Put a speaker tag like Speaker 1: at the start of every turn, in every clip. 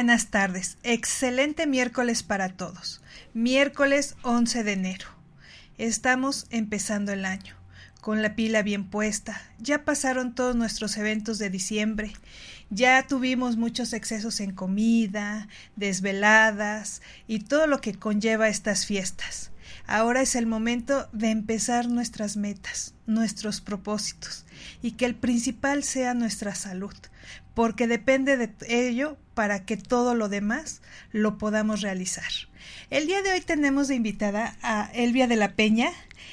Speaker 1: Buenas tardes. Excelente miércoles para todos. Miércoles 11 de enero. Estamos empezando el año, con la pila bien puesta. Ya pasaron todos nuestros eventos de diciembre. Ya tuvimos muchos excesos en comida, desveladas y todo lo que conlleva estas fiestas. Ahora es el momento de empezar nuestras metas, nuestros propósitos, y que el principal sea nuestra salud, porque depende de ello para que todo lo demás lo podamos realizar. El día de hoy tenemos de invitada a Elvia de la Peña,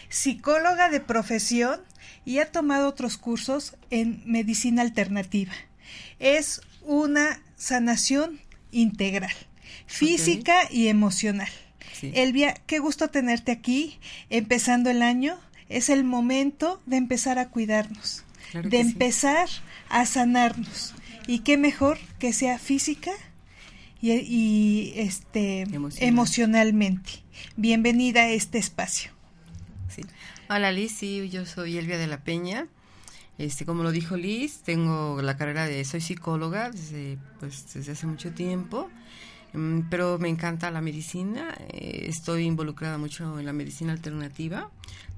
Speaker 1: psicóloga de profesión y ha tomado otros cursos en medicina alternativa. Es una sanación integral, física y emocional. Elvia, qué gusto tenerte aquí, empezando el año. Es el momento de empezar a cuidarnos, de empezar a sanarnos y qué mejor que sea física y, este emocionalmente. Bienvenida a este espacio.
Speaker 2: Hola Liz, sí, yo soy Elvia de la Peña. Este, como lo dijo Liz, tengo la carrera de soy psicóloga desde pues desde hace mucho tiempo. Mm, pero me encanta la medicina, eh, estoy involucrada mucho en la medicina alternativa,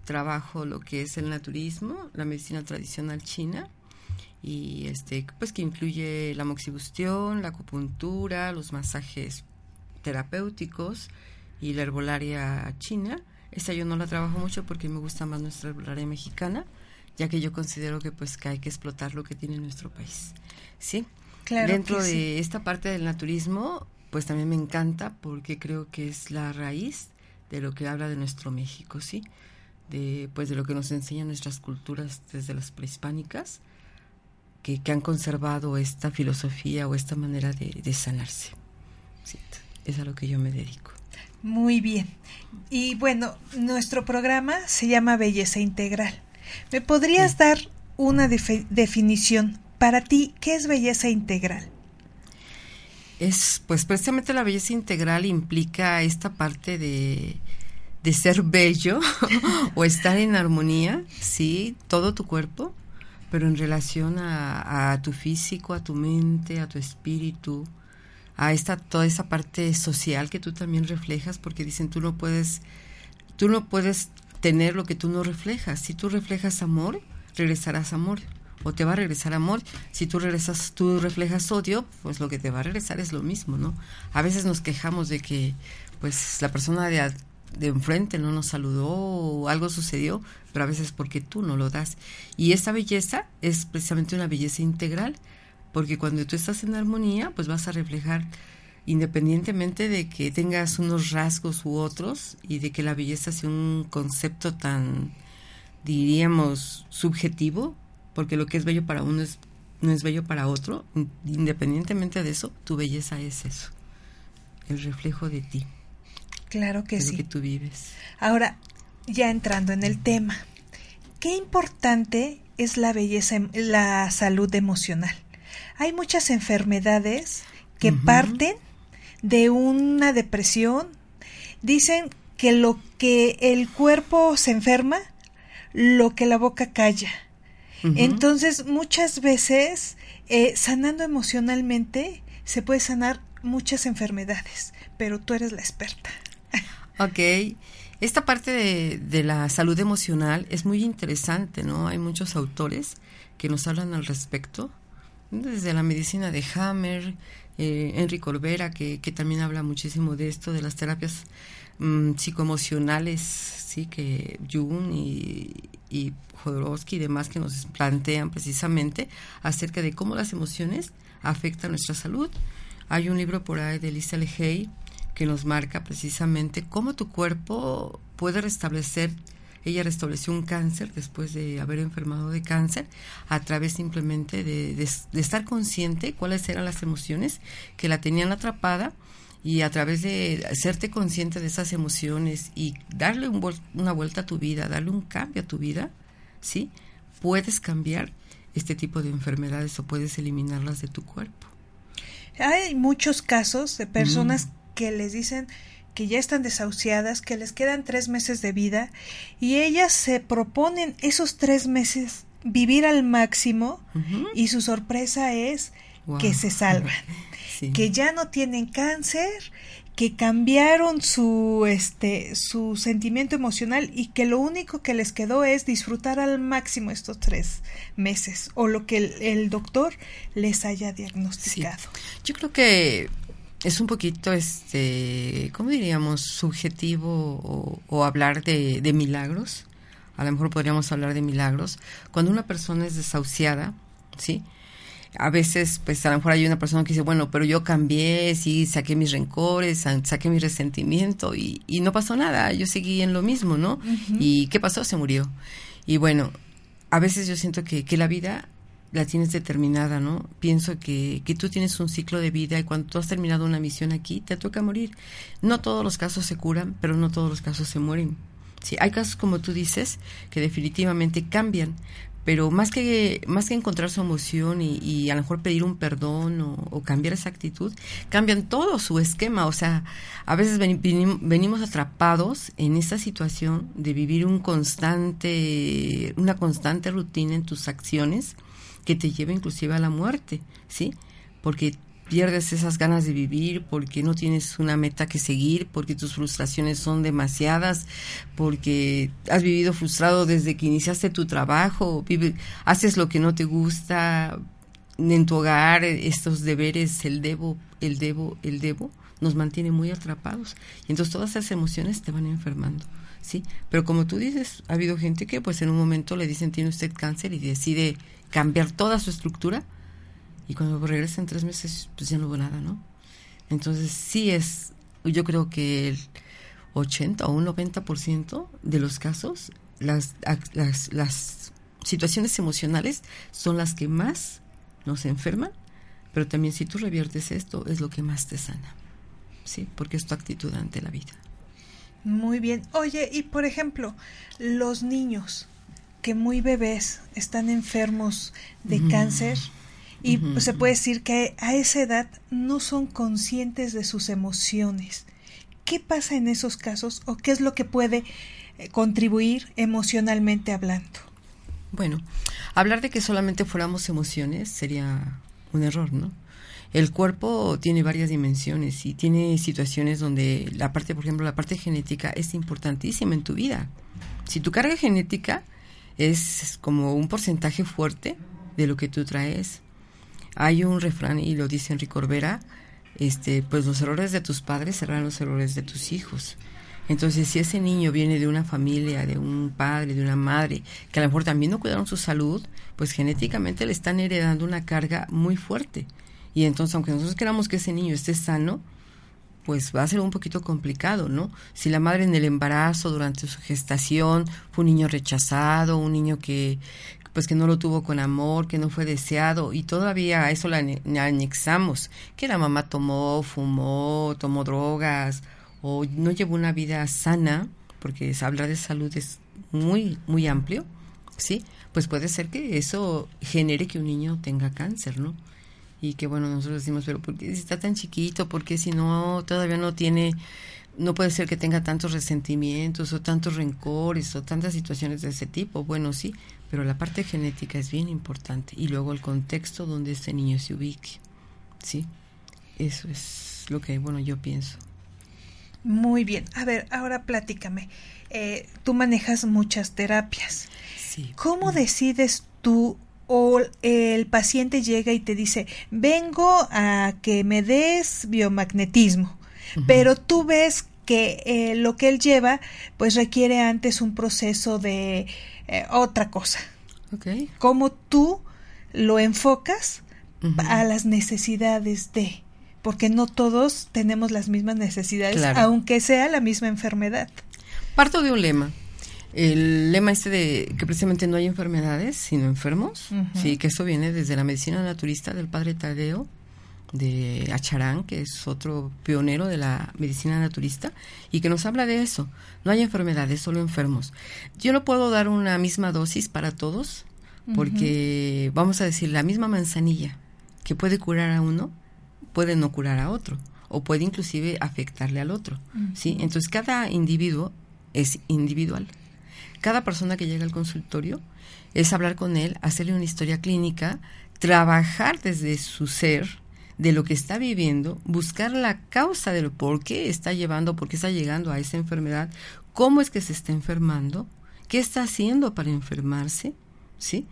Speaker 2: trabajo lo que es el naturismo, la medicina tradicional china y este pues que incluye la moxibustión, la acupuntura, los masajes terapéuticos y la herbolaria china. Esta yo no la trabajo mucho porque me gusta más nuestra herbolaria mexicana, ya que yo considero que pues que hay que explotar lo que tiene nuestro país. ¿Sí? Claro Dentro de esta parte del naturismo, pues también me encanta porque creo que es la raíz de lo que habla de nuestro México, ¿sí? De pues de lo que nos enseñan nuestras culturas desde las prehispánicas que, han conservado esta filosofía o esta manera de, sanarse. es a lo que yo me dedico.
Speaker 1: Muy bien. Y bueno, nuestro programa se llama Belleza Integral. ¿Me podrías dar una definición? Para ti, ¿qué es belleza integral?
Speaker 2: Es, pues precisamente la belleza integral implica esta parte de, de ser bello o estar en armonía, sí, todo tu cuerpo, pero en relación a, tu físico, a tu mente, a tu espíritu, a esta toda esa parte social que tú también reflejas, porque dicen tú no puedes, tú no puedes tener lo que tú no reflejas. Si tú reflejas amor, regresarás amor o te va a regresar amor. Si tú regresas, tú reflejas odio, pues lo que te va a regresar es lo mismo, ¿no? A veces nos quejamos de que, pues, la persona de, de enfrente no nos saludó o algo sucedió, pero a veces porque tú no lo das. Y esa belleza es precisamente una belleza integral, porque cuando tú estás en armonía, pues vas a reflejar independientemente de que tengas unos rasgos u otros y de que la belleza sea un concepto tan, diríamos, subjetivo, porque lo que es bello para uno es, no es bello para otro, independientemente de eso, tu belleza es eso, el reflejo de ti.
Speaker 1: Claro que sí.
Speaker 2: que tú vives.
Speaker 1: Ahora, ya entrando en el tema, qué importante es la belleza, la salud emocional. Hay muchas enfermedades que parten de una depresión. Dicen que lo que el cuerpo se enferma, lo que la boca calla. Entonces, muchas veces, eh, sanando emocionalmente, se puede sanar muchas enfermedades, pero tú eres la experta.
Speaker 2: Ok, esta parte de, la salud emocional es muy interesante, ¿no? Hay muchos autores que nos hablan al respecto, desde la medicina de Hammer, eh, Enrique Corbera, que, también habla muchísimo de esto, de las terapias mm, psicoemocionales, sí, que Jung y, y Jodorowsky y demás que nos plantean precisamente acerca de cómo las emociones afectan nuestra salud. Hay un libro por ahí de Lisa Lehey que nos marca precisamente cómo tu cuerpo puede restablecer. Ella restableció un cáncer después de haber enfermado de cáncer a través simplemente de, de, estar consciente cuáles eran las emociones que la tenían atrapada y a través de hacerte consciente de esas emociones y darle una vuelta a tu vida, darle un cambio a tu vida, ¿sí? Puedes cambiar este tipo de enfermedades o puedes eliminarlas de tu cuerpo.
Speaker 1: Hay muchos casos de personas que les dicen que ya están desahuciadas, que les quedan tres meses de vida y ellas se proponen esos tres meses vivir al máximo y su sorpresa es que se salvan, que ya no tienen cáncer, que cambiaron su este su sentimiento emocional y que lo único que les quedó es disfrutar al máximo estos tres meses o lo que el, doctor les haya diagnosticado.
Speaker 2: Yo creo que es un poquito, este, ¿cómo diríamos? Subjetivo o, hablar de, de, milagros. A lo mejor podríamos hablar de milagros. Cuando una persona es desahuciada, ¿sí? A veces, pues a lo mejor hay una persona que dice, bueno, pero yo cambié, sí, saqué mis rencores, saqué mi resentimiento y, y no pasó nada, yo seguí en lo mismo, ¿no? ¿Y qué pasó? Se murió. Y bueno, a veces yo siento que, que la vida la tienes determinada, ¿no? Pienso que, que tú tienes un ciclo de vida y cuando tú has terminado una misión aquí, te toca morir. No todos los casos se curan, pero no todos los casos se mueren. Sí, hay casos como tú dices que definitivamente cambian, pero más que más que encontrar su emoción y, a lo mejor pedir un perdón o, cambiar esa actitud, cambian todo su esquema. O sea, a veces venimos atrapados en esa situación de vivir un constante, una constante rutina en tus acciones que te lleva inclusive a la muerte, ¿sí? Porque pierdes esas ganas de vivir, porque no tienes una meta que seguir, porque tus frustraciones son demasiadas, porque has vivido frustrado desde que iniciaste tu trabajo, haces lo que no te gusta en tu hogar, estos deberes, el debo, el debo, el debo, nos mantiene muy atrapados. Y entonces todas esas emociones te van enfermando. ¿sí? Pero como tú dices, ha habido gente que pues en un momento le dicen tiene usted cáncer y decide cambiar toda su estructura y cuando regresa en tres meses pues ya no hubo nada, ¿no? Entonces sí es, yo creo que el 80 o un 90% de los casos, las, las, las situaciones emocionales son las que más nos enferman, pero también si tú reviertes esto es lo que más te sana, ¿sí? Porque es tu actitud ante la vida.
Speaker 1: Muy bien. Oye, y por ejemplo, los niños, que muy bebés están enfermos de cáncer y se puede decir que a esa edad no son conscientes de sus emociones. ¿Qué pasa en esos casos o qué es lo que puede eh, contribuir emocionalmente hablando?
Speaker 2: Bueno, hablar de que solamente fuéramos emociones sería un error, ¿no? El cuerpo tiene varias dimensiones y tiene situaciones donde la parte, por ejemplo, la parte genética es importantísima en tu vida. Si tu carga genética es como un porcentaje fuerte de lo que tú traes. Hay un refrán y lo dice Enrique Corbera, este, pues los errores de tus padres serán los errores de tus hijos. Entonces, si ese niño viene de una familia, de un padre, de una madre, que a lo mejor también no cuidaron su salud, pues genéticamente le están heredando una carga muy fuerte. Y entonces, aunque nosotros queramos que ese niño esté sano, pues va a ser un poquito complicado, ¿no? Si la madre en el embarazo, durante su gestación, fue un niño rechazado, un niño que pues que no lo tuvo con amor, que no fue deseado y todavía a eso le anexamos, que la mamá tomó, fumó, tomó drogas o no llevó una vida sana, porque hablar de salud es muy, muy amplio, ¿sí? Pues puede ser que eso genere que un niño tenga cáncer, ¿no? y que bueno, nosotros decimos, pero ¿por qué si está tan chiquito? ¿Por qué si no, todavía no tiene, no puede ser que tenga tantos resentimientos o tantos rencores o tantas situaciones de ese tipo? Bueno, sí, pero la parte genética es bien importante y luego el contexto donde este niño se ubique, ¿sí? Eso es lo que, bueno, yo pienso.
Speaker 1: Muy bien. A ver, ahora platícame. Eh, tú manejas muchas terapias.
Speaker 2: Sí.
Speaker 1: ¿Cómo decides tú o el paciente llega y te dice, vengo a que me des biomagnetismo, pero tú ves que eh, lo que él lleva pues requiere antes un proceso de eh, otra cosa.
Speaker 2: Okay.
Speaker 1: ¿Cómo tú lo enfocas a las necesidades de? Porque no todos tenemos las mismas necesidades, aunque sea la misma enfermedad.
Speaker 2: Parto de un lema el lema este de que precisamente no hay enfermedades, sino enfermos, sí, que eso viene desde la medicina naturista del padre Tadeo de Acharán, que es otro pionero de la medicina naturista, y que nos habla de eso. No hay enfermedades, solo enfermos. Yo no puedo dar una misma dosis para todos, porque vamos a decir, la misma manzanilla que puede curar a uno, puede no curar a otro, o puede inclusive afectarle al otro. ¿sí? Entonces, cada individuo es individual. Cada persona que llega al consultorio es hablar con él, hacerle una historia clínica, trabajar desde su ser, de lo que está viviendo, buscar la causa de lo por qué está llevando, por qué está llegando a esa enfermedad, cómo es que se está enfermando, qué está haciendo para enfermarse, ¿sí?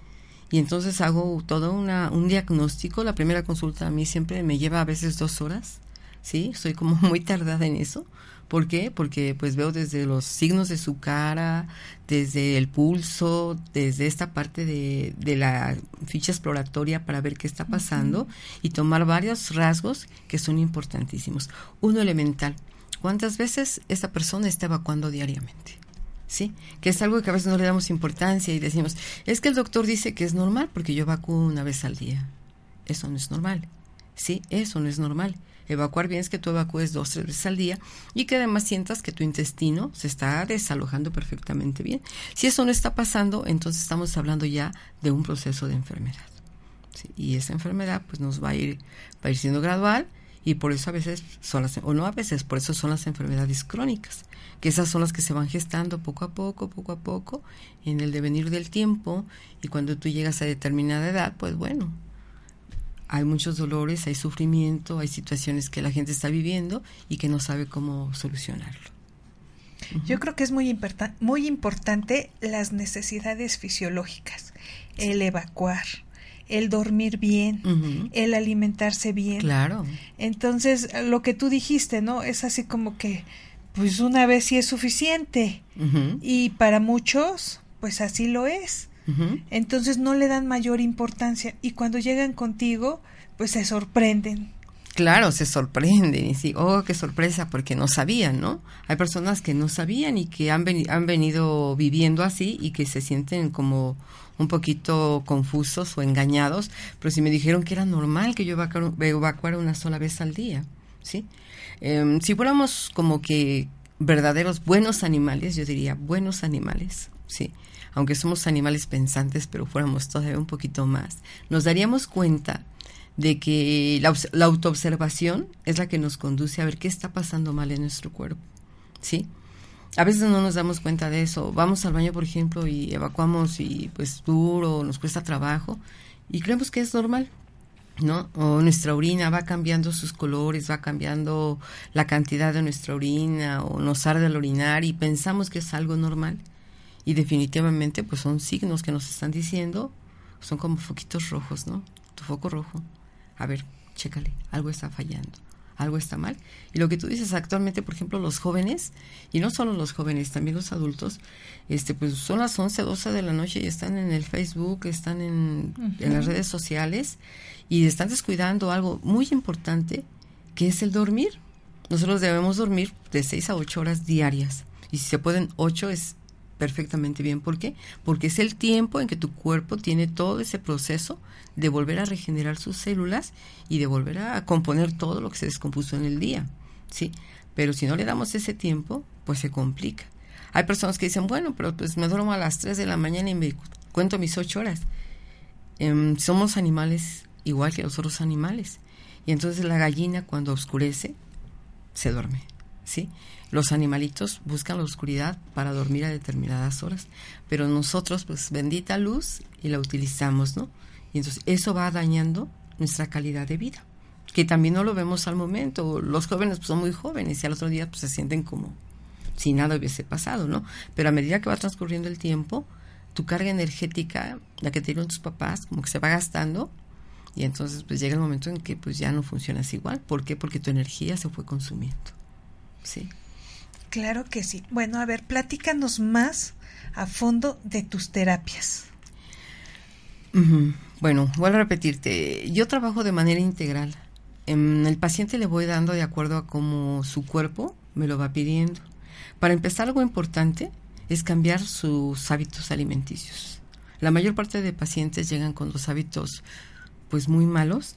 Speaker 2: Y entonces hago todo una, un diagnóstico. La primera consulta a mí siempre me lleva a veces dos horas, ¿sí? Soy como muy tardada en eso. ¿Por qué? Porque pues veo desde los signos de su cara, desde el pulso, desde esta parte de, de la ficha exploratoria para ver qué está pasando y tomar varios rasgos que son importantísimos. Uno elemental, ¿cuántas veces esta persona está evacuando diariamente? ¿sí? Que es algo que a veces no le damos importancia y decimos, es que el doctor dice que es normal porque yo evacuo una vez al día. Eso no es normal, ¿sí? Eso no es normal. Evacuar bien es que tú evacúes dos, tres veces al día y que además sientas que tu intestino se está desalojando perfectamente bien. Si eso no está pasando, entonces estamos hablando ya de un proceso de enfermedad. Y esa enfermedad pues nos va a ir, va a ir siendo gradual y por eso a veces son las, o no a veces, por eso son las enfermedades crónicas, que esas son las que se van gestando poco a poco, poco a poco, en el devenir del tiempo, y cuando tú llegas a determinada edad, pues bueno, hay muchos dolores, hay sufrimiento, hay situaciones que la gente está viviendo y que no sabe cómo solucionarlo.
Speaker 1: Yo creo que es muy, muy importante las necesidades fisiológicas, el evacuar, el dormir bien, el alimentarse bien.
Speaker 2: Claro.
Speaker 1: Entonces, lo que tú dijiste, ¿no? Es así como que, pues una vez sí es suficiente. Y para muchos, pues así lo es. Entonces no le dan mayor importancia y cuando llegan contigo, pues se sorprenden.
Speaker 2: Claro, se sorprenden y sí, oh, qué sorpresa, porque no sabían, ¿no? Hay personas que no sabían y que han, han venido viviendo así y que se sienten como un poquito confusos o engañados, pero si me dijeron que era normal que yo evacuara una sola vez al día, ¿sí? Em, si fuéramos como que verdaderos buenos animales, yo diría buenos animales, ¿sí? Aunque somos animales pensantes, pero fuéramos todavía un poquito más, nos daríamos cuenta de que la, la autoobservación es la que nos conduce a ver qué está pasando mal en nuestro cuerpo, ¿sí? A veces no nos damos cuenta de eso. Vamos al baño, por ejemplo, y evacuamos y pues duro, nos cuesta trabajo y creemos que es normal, ¿no? O nuestra orina va cambiando sus colores, va cambiando la cantidad de nuestra orina o nos arde el orinar y pensamos que es algo normal y definitivamente pues son signos que nos están diciendo, son como foquitos rojos, ¿no? Tu foco rojo. A ver, chécale, algo está fallando, algo está mal. Y lo que tú dices actualmente, por ejemplo, los jóvenes, y no solo los jóvenes, también los adultos, este pues son las 11, 12 de la noche y están en el Facebook, están en, en las redes sociales y están descuidando algo muy importante, que es el dormir. Nosotros debemos dormir de 6 a 8 horas diarias. Y si se pueden 8 es perfectamente bien. ¿Por qué? Porque es el tiempo en que tu cuerpo tiene todo ese proceso de volver a regenerar sus células y de volver a componer todo lo que se descompuso en el día. ¿sí? Pero si no le damos ese tiempo, pues se complica. Hay personas que dicen, bueno, pero pues me duermo a las 3 de la mañana y me cuento mis 8 horas. Em, somos animales igual que los otros animales. Y entonces la gallina cuando oscurece, se duerme. ¿Sí? Los animalitos buscan la oscuridad para dormir a determinadas horas, pero nosotros, pues bendita luz y la utilizamos, ¿no? Y entonces eso va dañando nuestra calidad de vida, que también no lo vemos al momento. Los jóvenes pues, son muy jóvenes y al otro día pues, se sienten como si nada hubiese pasado, ¿no? Pero a medida que va transcurriendo el tiempo, tu carga energética, la que te dieron tus papás, como que se va gastando y entonces pues llega el momento en que pues ya no funcionas igual. ¿Por qué? Porque tu energía se fue consumiendo. Sí.
Speaker 1: Claro que sí. Bueno, a ver, platícanos más a fondo de tus terapias.
Speaker 2: Bueno, vuelvo a repetirte, yo trabajo de manera integral. En el paciente le voy dando de acuerdo a cómo su cuerpo me lo va pidiendo. Para empezar, algo importante es cambiar sus hábitos alimenticios. La mayor parte de pacientes llegan con los hábitos pues muy malos,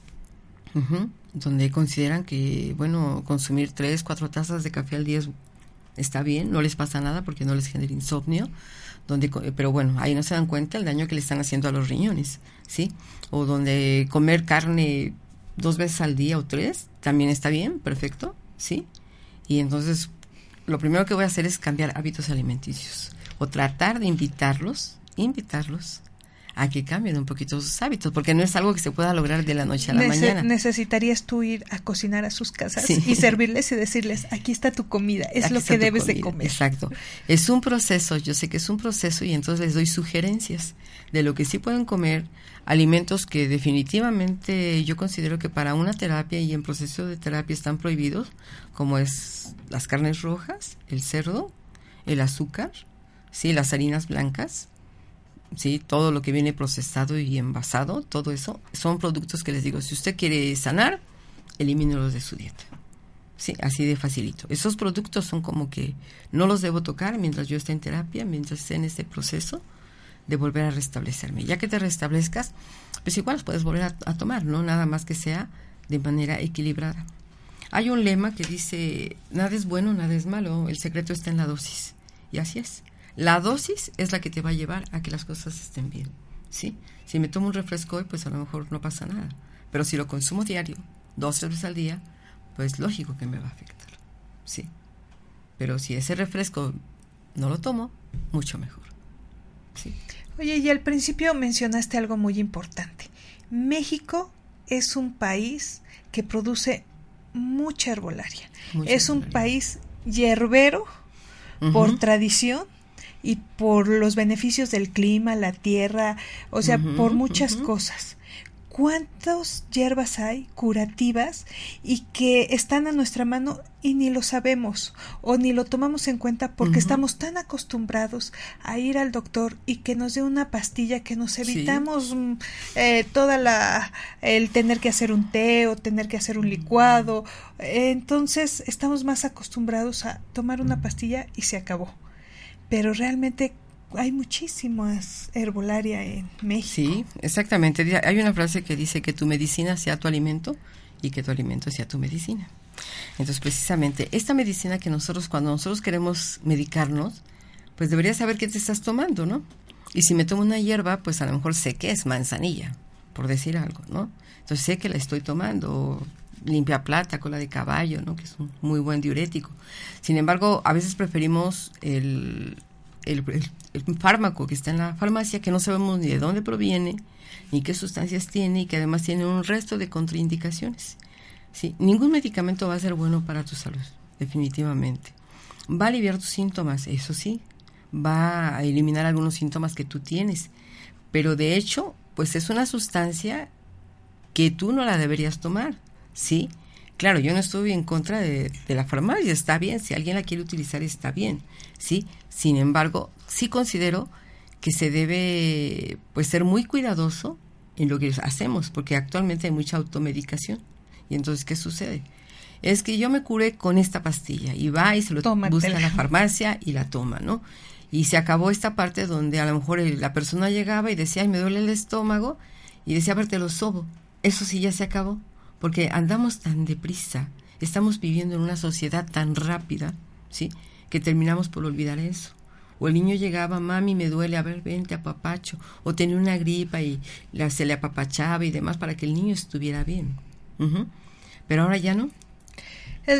Speaker 2: donde consideran que, bueno, consumir tres, cuatro tazas de café al día está bien, no les pasa nada porque no les genera insomnio, donde, pero bueno, ahí no se dan cuenta el daño que le están haciendo a los riñones, ¿sí? O donde comer carne dos veces al día o tres, también está bien, perfecto, ¿sí? Y entonces lo primero que voy a hacer es cambiar hábitos alimenticios o tratar de invitarlos, invitarlos a que cambien un poquito sus hábitos, porque no es algo que se pueda lograr de la noche a la mañana.
Speaker 1: Necesitarías tú ir a cocinar a sus casas y servirles y decirles, aquí está tu comida, es lo que debes de comer.
Speaker 2: Exacto. Es un proceso, yo sé que es un proceso y entonces les doy sugerencias de lo que sí pueden comer, alimentos que definitivamente yo considero que para una terapia y en proceso de terapia están prohibidos, como es las carnes rojas, el cerdo, el azúcar, sí, las harinas blancas, ¿sí? Todo lo que viene procesado y envasado, todo eso, son productos que les digo, si usted quiere sanar, elimínelos de su dieta. Sí, así de facilito. Esos productos son como que no los debo tocar mientras yo esté en terapia, mientras esté en este proceso de volver a restablecerme. Ya que te restablezcas, pues igual los puedes volver a, a tomar, ¿no? Nada más que sea de manera equilibrada. Hay un lema que dice, nada es bueno, nada es malo, el secreto está en la dosis. Y así es. La dosis es la que te va a llevar a que las cosas estén bien, ¿sí? Si me tomo un refresco hoy, pues a lo mejor no pasa nada. Pero si lo consumo diario, dos veces al día, pues lógico que me va a afectar, ¿sí? Pero si ese refresco no lo tomo, mucho mejor, ¿sí?
Speaker 1: Oye, y al principio mencionaste algo muy importante. México es un país que produce mucha herbolaria. es un país hierbero por tradición y por los beneficios del clima, la tierra, o sea, por muchas cosas. ¿Cuántas hierbas hay curativas y que están a nuestra mano y ni lo sabemos o ni lo tomamos en cuenta porque estamos tan acostumbrados a ir al doctor y que nos dé una pastilla que nos evitamos mm, eh, toda la el tener que hacer un té o tener que hacer un licuado entonces estamos más acostumbrados a tomar una pastilla y se acabó pero realmente hay muchísimas herbolaria en México.
Speaker 2: Sí, exactamente. Hay una frase que dice que tu medicina sea tu alimento y que tu alimento sea tu medicina. Entonces, precisamente, esta medicina que nosotros, cuando nosotros queremos medicarnos, pues deberías saber qué te estás tomando, ¿no? Y si me tomo una hierba, pues a lo mejor sé que es manzanilla, por decir algo, ¿no? Entonces sé que la estoy tomando, limpia plata, cola de caballo, ¿no? que es un muy buen diurético. Sin embargo, a veces preferimos el, el, fármaco que está en la farmacia, que no sabemos ni de dónde proviene, ni qué sustancias tiene, y que además tiene un resto de contraindicaciones. Ningún medicamento va a ser bueno para tu salud, definitivamente. Va a aliviar tus síntomas, eso sí, va a eliminar algunos síntomas que tú tienes, pero de hecho, pues es una sustancia que tú no la deberías tomar ¿sí? Claro, yo no estoy en contra de, la farmacia, está bien, si alguien la quiere utilizar está bien, ¿sí? Sin embargo, sí considero que se debe pues ser muy cuidadoso en lo que hacemos, porque actualmente hay mucha automedicación. Y entonces, ¿qué sucede? Es que yo me curé con esta pastilla y va y se lo busca en la farmacia y la toma, ¿no? Y se acabó esta parte donde a lo mejor la persona llegaba y decía, ay, me duele el estómago, y decía, a ver, te lo sobo. Eso sí ya se acabó porque andamos tan deprisa, estamos viviendo en una sociedad tan rápida, ¿sí? Que terminamos por olvidar eso. O el niño llegaba, mami, me duele, a ver, vente a papacho. O tenía una gripa y la, se le apapachaba y demás para que el niño estuviera bien. Pero ahora ya no.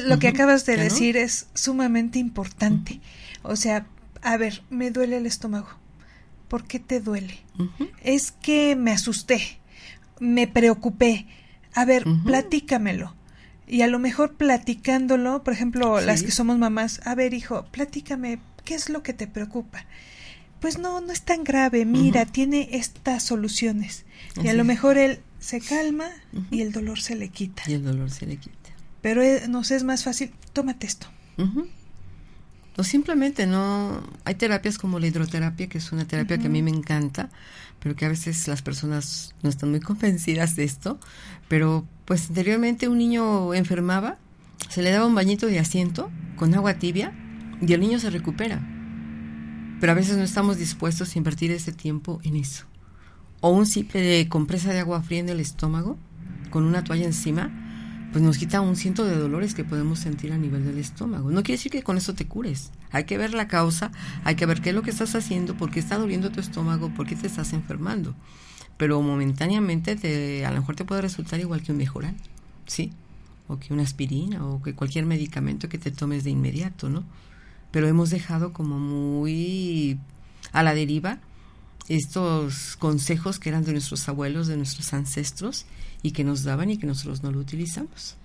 Speaker 1: Lo que acabas de decir es sumamente importante. O sea, a ver, me duele el estómago. ¿Por qué te duele? Es que me asusté, me preocupé, A ver, platícamelo. Y a lo mejor platicándolo, por ejemplo, las que somos mamás, a ver, hijo, platícame, ¿qué es lo que te preocupa? Pues no, no es tan grave, mira, tiene estas soluciones. y a lo mejor él se calma y el dolor se le quita.
Speaker 2: Y el dolor se le quita.
Speaker 1: Pero eh, nos es más fácil, tómate esto.
Speaker 2: O simplemente no. Hay terapias como la hidroterapia, que es una terapia que a mí me encanta, pero que a veces las personas no están muy convencidas de esto. Pero pues anteriormente un niño enfermaba, se le daba un bañito de asiento con agua tibia y el niño se recupera. Pero a veces no estamos dispuestos a invertir ese tiempo en eso. O un simple de compresa de agua fría en el estómago con una toalla encima pues nos quita un ciento de dolores que podemos sentir a nivel del estómago. No quiere decir que con eso te cures. Hay que ver la causa, hay que ver qué es lo que estás haciendo, por qué está doliendo tu estómago, por qué te estás enfermando. Pero momentáneamente te, a lo mejor te puede resultar igual que un mejoral, ¿sí? O que una aspirina o que cualquier medicamento que te tomes de inmediato, ¿no? Pero hemos dejado como muy a la deriva estos consejos que eran de nuestros abuelos, de nuestros ancestros, y que nos daban y que nosotros no lo utilizamos.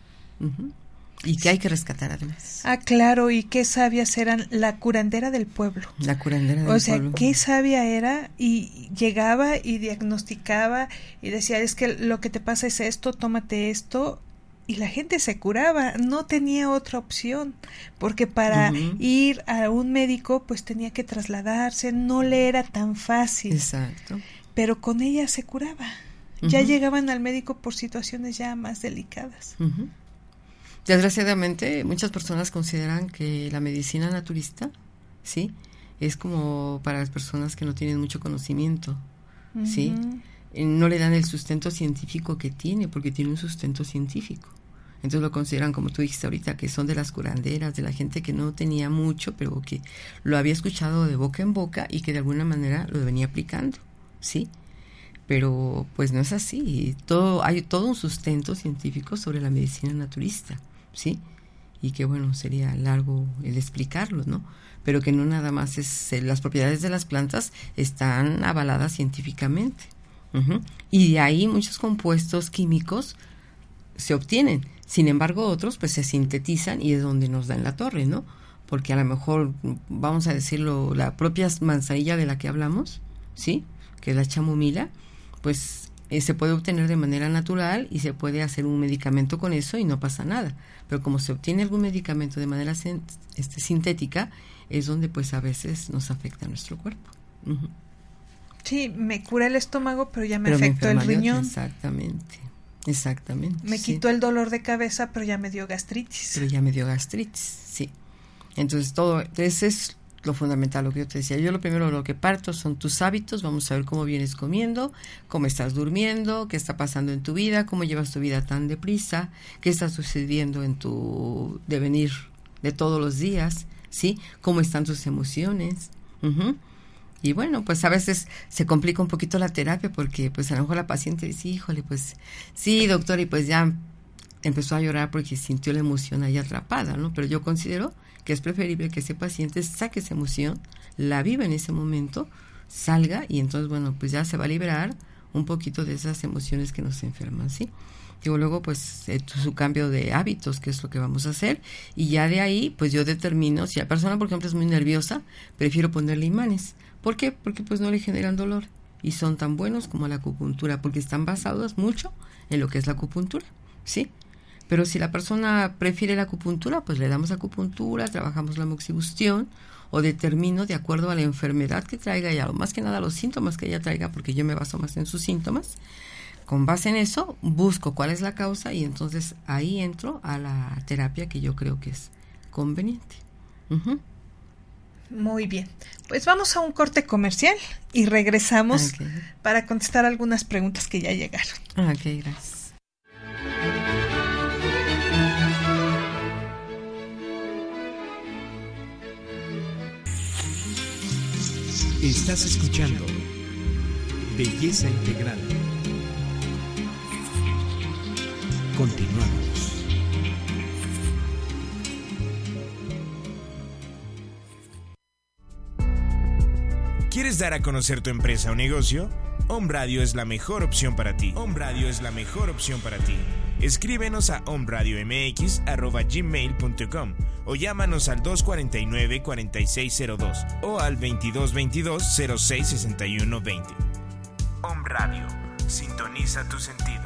Speaker 2: Y que hay que rescatar además.
Speaker 1: Ah, claro, y qué sabias eran la curandera del pueblo.
Speaker 2: La curandera del
Speaker 1: pueblo.
Speaker 2: O
Speaker 1: sea, qué sabia era y llegaba y diagnosticaba y decía, es que lo que te pasa es esto, tómate esto. Y la gente se curaba, no tenía otra opción, porque para ir a un médico pues tenía que trasladarse, no le era tan fácil.
Speaker 2: Exacto.
Speaker 1: Pero con ella se curaba ya llegaban al médico por situaciones ya más delicadas.
Speaker 2: Desgraciadamente, muchas personas consideran que la medicina naturista, ¿sí? Es como para las personas que no tienen mucho conocimiento, ¿sí? No le dan el sustento científico que tiene, porque tiene un sustento científico. Entonces lo consideran, como tú dijiste ahorita, que son de las curanderas, de la gente que no tenía mucho, pero que lo había escuchado de boca en boca y que de alguna manera lo venía aplicando, ¿sí? pero pues no es así. Todo, hay todo un sustento científico sobre la medicina naturista, ¿sí? Y que bueno, sería largo el explicarlo, ¿no? Pero que no nada más es, eh, las propiedades de las plantas están avaladas científicamente. Y de ahí muchos compuestos químicos se obtienen. Sin embargo, otros pues se sintetizan y es donde nos dan la torre, ¿no? Porque a lo mejor, vamos a decirlo, la propia manzanilla de la que hablamos, ¿sí? Que es la chamomila, pues eh, se puede obtener de manera natural y se puede hacer un medicamento con eso y no pasa nada. Pero como se obtiene algún medicamento de manera este, sintética, es donde pues a veces nos afecta nuestro cuerpo.
Speaker 1: Sí, me cura el estómago, pero ya me afectó el riñón.
Speaker 2: Exactamente, exactamente.
Speaker 1: Me quitó el dolor de cabeza, pero ya me dio gastritis.
Speaker 2: Pero ya me dio gastritis, sí. Entonces todo, ese es lo fundamental, lo que yo te decía. Yo lo primero, lo que parto son tus hábitos, vamos a ver cómo vienes comiendo, cómo estás durmiendo, qué está pasando en tu vida, cómo llevas tu vida tan deprisa, qué está sucediendo en tu devenir de todos los días, ¿sí? Cómo están tus emociones. Y bueno, pues a veces se complica un poquito la terapia porque pues a lo mejor la paciente dice, híjole, pues sí, doctor, y pues ya empezó a llorar porque sintió la emoción ahí atrapada, ¿no? Pero yo considero que es preferible que ese paciente saque esa emoción, la viva en ese momento, salga y entonces, bueno, pues ya se va a liberar un poquito de esas emociones que nos enferman, ¿sí? Digo, luego, pues, eh, su cambio de hábitos, que es lo que vamos a hacer, y ya de ahí, pues yo determino, si la persona, por ejemplo, es muy nerviosa, prefiero ponerle imanes. ¿Por qué? Porque pues no le generan dolor y son tan buenos como la acupuntura, porque están basados mucho en lo que es la acupuntura, ¿sí? Pero si la persona prefiere la acupuntura, pues le damos acupuntura, trabajamos la moxibustión o determino de acuerdo a la enfermedad que traiga y a lo más que nada los síntomas que ella traiga, porque yo me baso más en sus síntomas. Con base en eso, busco cuál es la causa y entonces ahí entro a la terapia que yo creo que es conveniente.
Speaker 1: Muy bien. Pues vamos a un corte comercial y regresamos para contestar algunas preguntas que ya llegaron.
Speaker 2: Ok, gracias.
Speaker 3: Estás escuchando Belleza Integral. Continuamos. ¿Quieres dar a conocer tu empresa o negocio? Home Radio es la mejor opción para ti. Home es la mejor opción para ti.
Speaker 4: Escríbenos a omradiomx.gmail.com o llámanos al 249-4602 o al 2222-066120. Om Radio. Sintoniza tus sentidos.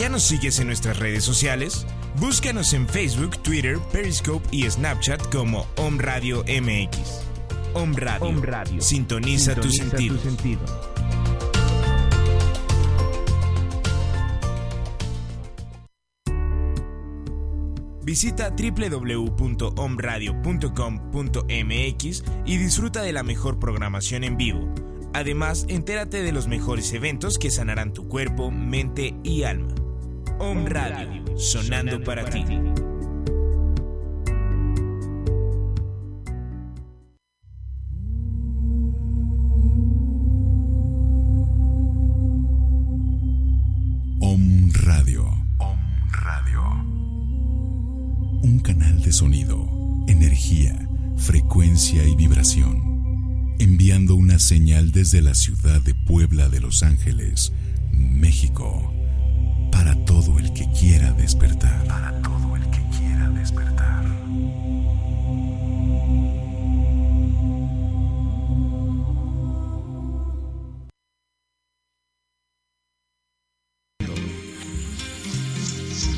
Speaker 4: ¿Ya nos sigues en nuestras redes sociales? Búscanos en Facebook, Twitter, Periscope y Snapchat como Om Radio MX. Om Radio. Sintoniza, tu, sentido. Visita www.omradio.com.mx y disfruta de la mejor programación en vivo. Además, entérate de los mejores eventos que sanarán tu cuerpo, mente y alma. Om Radio, sonando para ti.
Speaker 5: Om Radio. Om Radio. Un canal de sonido, energía, frecuencia y vibración. Enviando una señal desde la ciudad de Puebla de Los Ángeles, México para todo el que quiera despertar. Para todo el que quiera despertar.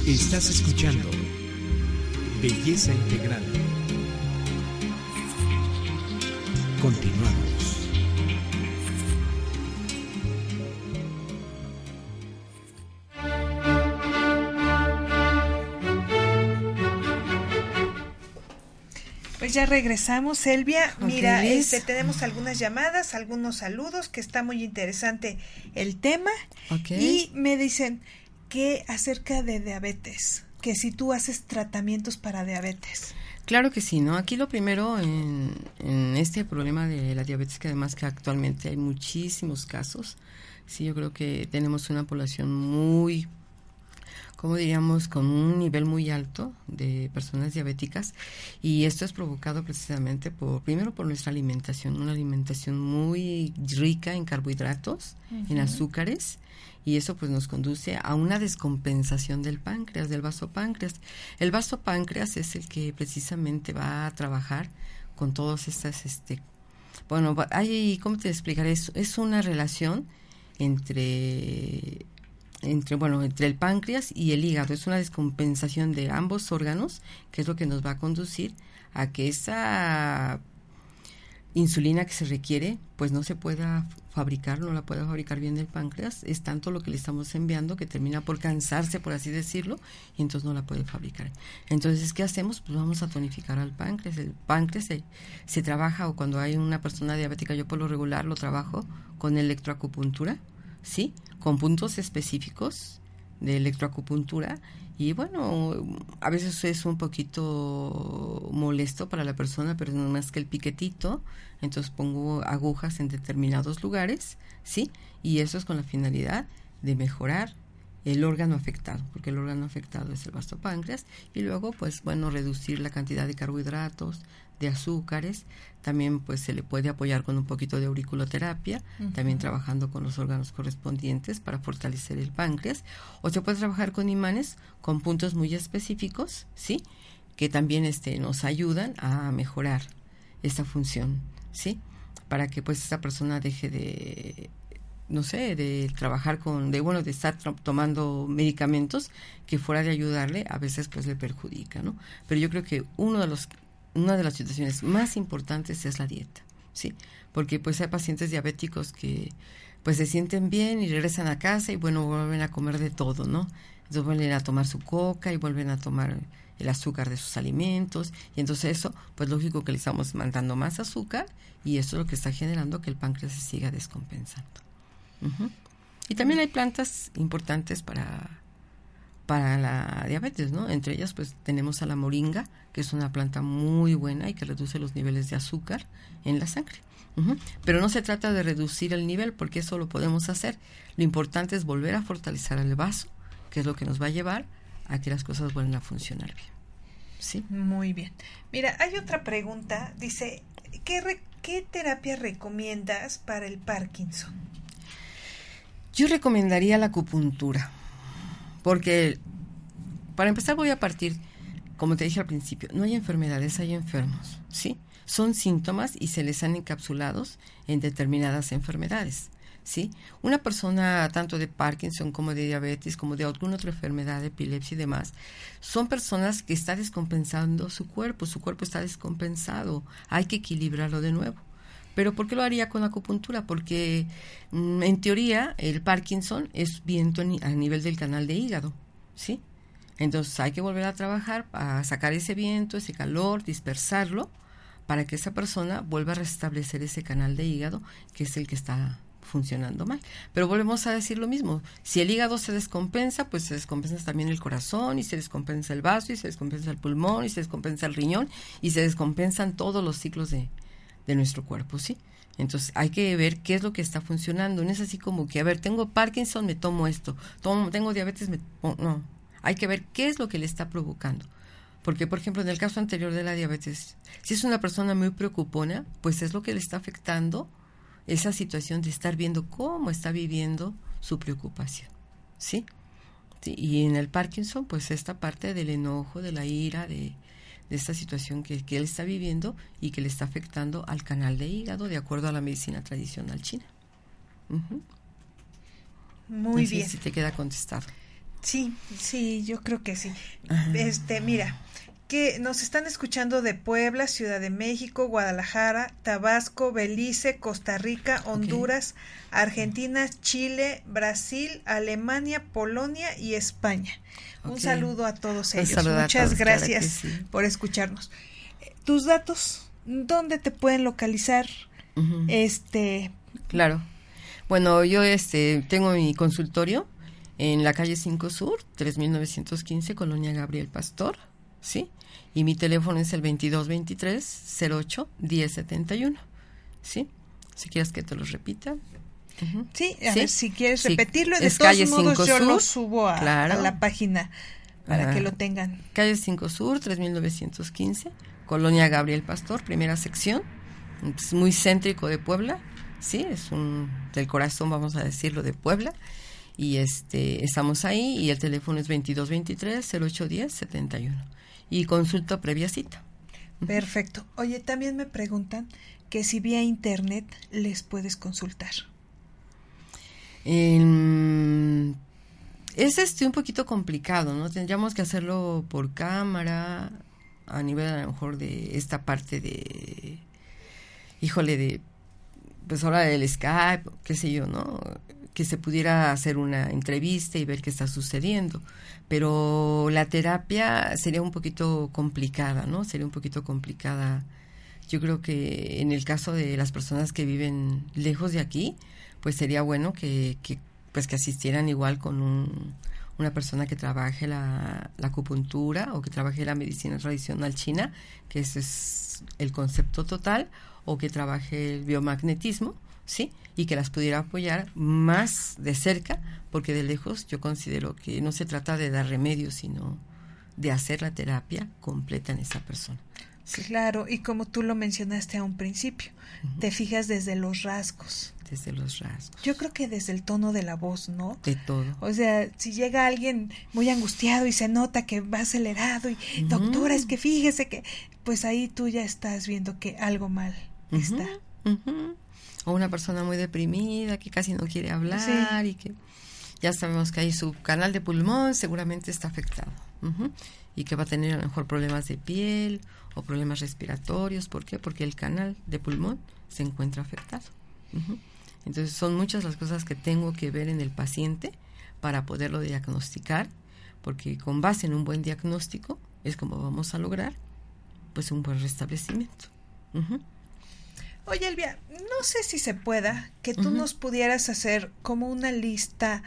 Speaker 3: Estás escuchando Belleza Integral. Continuamos.
Speaker 1: Ya regresamos, Elvia. Mira, este, tenemos algunas llamadas, algunos saludos, que está muy interesante el tema. Y me dicen que acerca de diabetes, que si tú haces tratamientos para diabetes.
Speaker 2: Claro que sí, ¿no? Aquí lo primero en, en este problema de la diabetes, que además que actualmente hay muchísimos casos, sí, yo creo que tenemos una población muy como diríamos, con un nivel muy alto de personas diabéticas y esto es provocado precisamente por, primero por nuestra alimentación, una alimentación muy rica en carbohidratos, en azúcares y eso pues nos conduce a una descompensación del páncreas, del vasopáncreas. El vasopáncreas es el que precisamente va a trabajar con todas estas, este, bueno, hay, ¿cómo te explicaré? Es, es una relación entre entre bueno entre el páncreas y el hígado. Es una descompensación de ambos órganos que es lo que nos va a conducir a que esa insulina que se requiere pues no se pueda fabricar no la pueda fabricar bien el páncreas. Es tanto lo que le estamos enviando que termina por cansarse por así decirlo y entonces no la puede fabricar. Entonces qué hacemos pues vamos a tonificar al páncreas. El páncreas se, se trabaja o cuando hay una persona diabética yo por lo regular lo trabajo con electroacupuntura sí con puntos específicos de electroacupuntura y bueno, a veces es un poquito molesto para la persona, pero no más que el piquetito, entonces pongo agujas en determinados lugares, ¿sí? Y eso es con la finalidad de mejorar el órgano afectado, porque el órgano afectado es el vasto páncreas, y luego, pues bueno, reducir la cantidad de carbohidratos, de azúcares, también pues se le puede apoyar con un poquito de auriculoterapia, también trabajando con los órganos correspondientes para fortalecer el páncreas, o se puede trabajar con imanes con puntos muy específicos, ¿sí? Que también este nos ayudan a mejorar esta función, ¿sí? Para que pues esta persona deje de no sé, de trabajar con, de bueno, de estar tomando medicamentos que fuera de ayudarle, a veces pues le perjudica, ¿no? Pero yo creo que uno de los una de las situaciones más importantes es la dieta, ¿sí? Porque pues hay pacientes diabéticos que pues se sienten bien y regresan a casa y bueno, vuelven a comer de todo, ¿no? Entonces vuelven a tomar su coca y vuelven a tomar el azúcar de sus alimentos y entonces eso, pues lógico que le estamos mandando más azúcar y eso es lo que está generando que el páncreas se siga descompensando. Y también hay plantas importantes para, para la diabetes, ¿no? Entre ellas, pues tenemos a la moringa, que es una planta muy buena y que reduce los niveles de azúcar en la sangre. Pero no se trata de reducir el nivel, porque eso lo podemos hacer. Lo importante es volver a fortalecer el vaso, que es lo que nos va a llevar a que las cosas vuelvan a funcionar bien. ¿Sí?
Speaker 1: Muy bien. Mira, hay otra pregunta. Dice, ¿qué, ¿qué terapia recomiendas para el Parkinson?
Speaker 2: Yo recomendaría la acupuntura, porque para empezar voy a partir, como te dije al principio, no hay enfermedades, hay enfermos, ¿sí? Son síntomas y se les han encapsulados en determinadas enfermedades. ¿sí? Una persona tanto de Parkinson como de diabetes, como de alguna otra enfermedad, epilepsia y demás, son personas que están descompensando su cuerpo, su cuerpo está descompensado, hay que equilibrarlo de nuevo. Pero ¿por qué lo haría con acupuntura? Porque mm, en teoría el Parkinson es viento a nivel del canal de hígado, ¿sí? Entonces hay que volver a trabajar para sacar ese viento, ese calor, dispersarlo, para que esa persona vuelva a restablecer ese canal de hígado, que es el que está funcionando mal. Pero volvemos a decir lo mismo. Si el hígado se descompensa, pues se descompensa también el corazón y se descompensa el vaso y se descompensa el pulmón y se descompensa el riñón y se descompensan todos los ciclos de, de nuestro cuerpo, ¿sí? Entonces hay que ver qué es lo que está funcionando. No es así como que, a ver, tengo Parkinson, me tomo esto. Tengo diabetes, me No, hay que ver qué es lo que le está provocando. Porque, por ejemplo, en el caso anterior de la diabetes, si es una persona muy preocupona, pues es lo que le está afectando esa situación de estar viendo cómo está viviendo su preocupación. ¿Sí? y en el Parkinson, pues esta parte del enojo, de la ira, de, esta situación que, él está viviendo y que le está afectando al canal de hígado de acuerdo a la medicina tradicional china.
Speaker 1: Muy bien.
Speaker 2: Si te queda contestado.
Speaker 1: Sí, sí, yo creo que sí. Este, mira, que nos están escuchando de Puebla, Ciudad de México, Guadalajara, Tabasco, Belice, Costa Rica, Honduras, Argentina, Chile, Brasil, Alemania, Polonia y España. Un saludo a todos ellos. Muchas gracias por escucharnos. Tus datos, ¿dónde te pueden localizar? Este.
Speaker 2: Claro. Bueno, yo este tengo mi consultorio en la calle 5 Sur, 3915, Colonia Gabriel Pastor, ¿sí? Y mi teléfono es el 2223 08 1071. ¿Sí? Si quieres que te lo repita.
Speaker 1: Sí, a ver si quieres repetirlo. De todos modos, yo lo subo a, la página para que lo tengan.
Speaker 2: Calle 5 Sur, 3915, Colonia Gabriel Pastor, primera sección. Es muy céntrico de Puebla. Sí, es un del corazón, vamos a decirlo, de Puebla. Y este estamos ahí y el teléfono es 2223 0810 71 y consulta previa cita.
Speaker 1: Perfecto. Oye, también me preguntan que si vía internet les puedes consultar.
Speaker 2: es este un poquito complicado, ¿no? Tendríamos que hacerlo por cámara, a nivel a lo mejor de esta parte de, híjole, de, pues ahora del Skype, qué sé yo, ¿no? Que se pudiera hacer una entrevista y ver qué está sucediendo. Pero la terapia sería un poquito complicada, ¿no? Sería un poquito complicada. Yo creo que en el caso de las personas que viven lejos de aquí, pues sería bueno que, que pues que asistieran igual con un, una persona que trabaje la, la, acupuntura o que trabaje la medicina tradicional china, que ese es el concepto total, o que trabaje el biomagnetismo, ¿sí? Y que las pudiera apoyar más de cerca, porque de lejos yo considero que no se trata de dar remedios, sino de hacer la terapia completa en esa persona.
Speaker 1: Claro, y como tú lo mencionaste a un principio, te fijas desde los rasgos.
Speaker 2: Desde los rasgos.
Speaker 1: Yo creo que desde el tono de la voz, ¿no?
Speaker 2: De todo.
Speaker 1: O sea, si llega alguien muy angustiado y se nota que va acelerado y, doctora, es que fíjese que, pues ahí tú ya estás viendo que algo mal está
Speaker 2: o una persona muy deprimida que casi no quiere hablar y que ya sabemos que ahí su canal de pulmón seguramente está afectado y que va a tener a lo mejor problemas de piel o problemas respiratorios. ¿Por qué? Porque el canal de pulmón se encuentra afectado. Entonces son muchas las cosas que tengo que ver en el paciente para poderlo diagnosticar, porque con base en un buen diagnóstico es como vamos a lograr pues un buen restablecimiento.
Speaker 1: Oye, Elvia, no sé si se pueda que tú nos pudieras hacer como una lista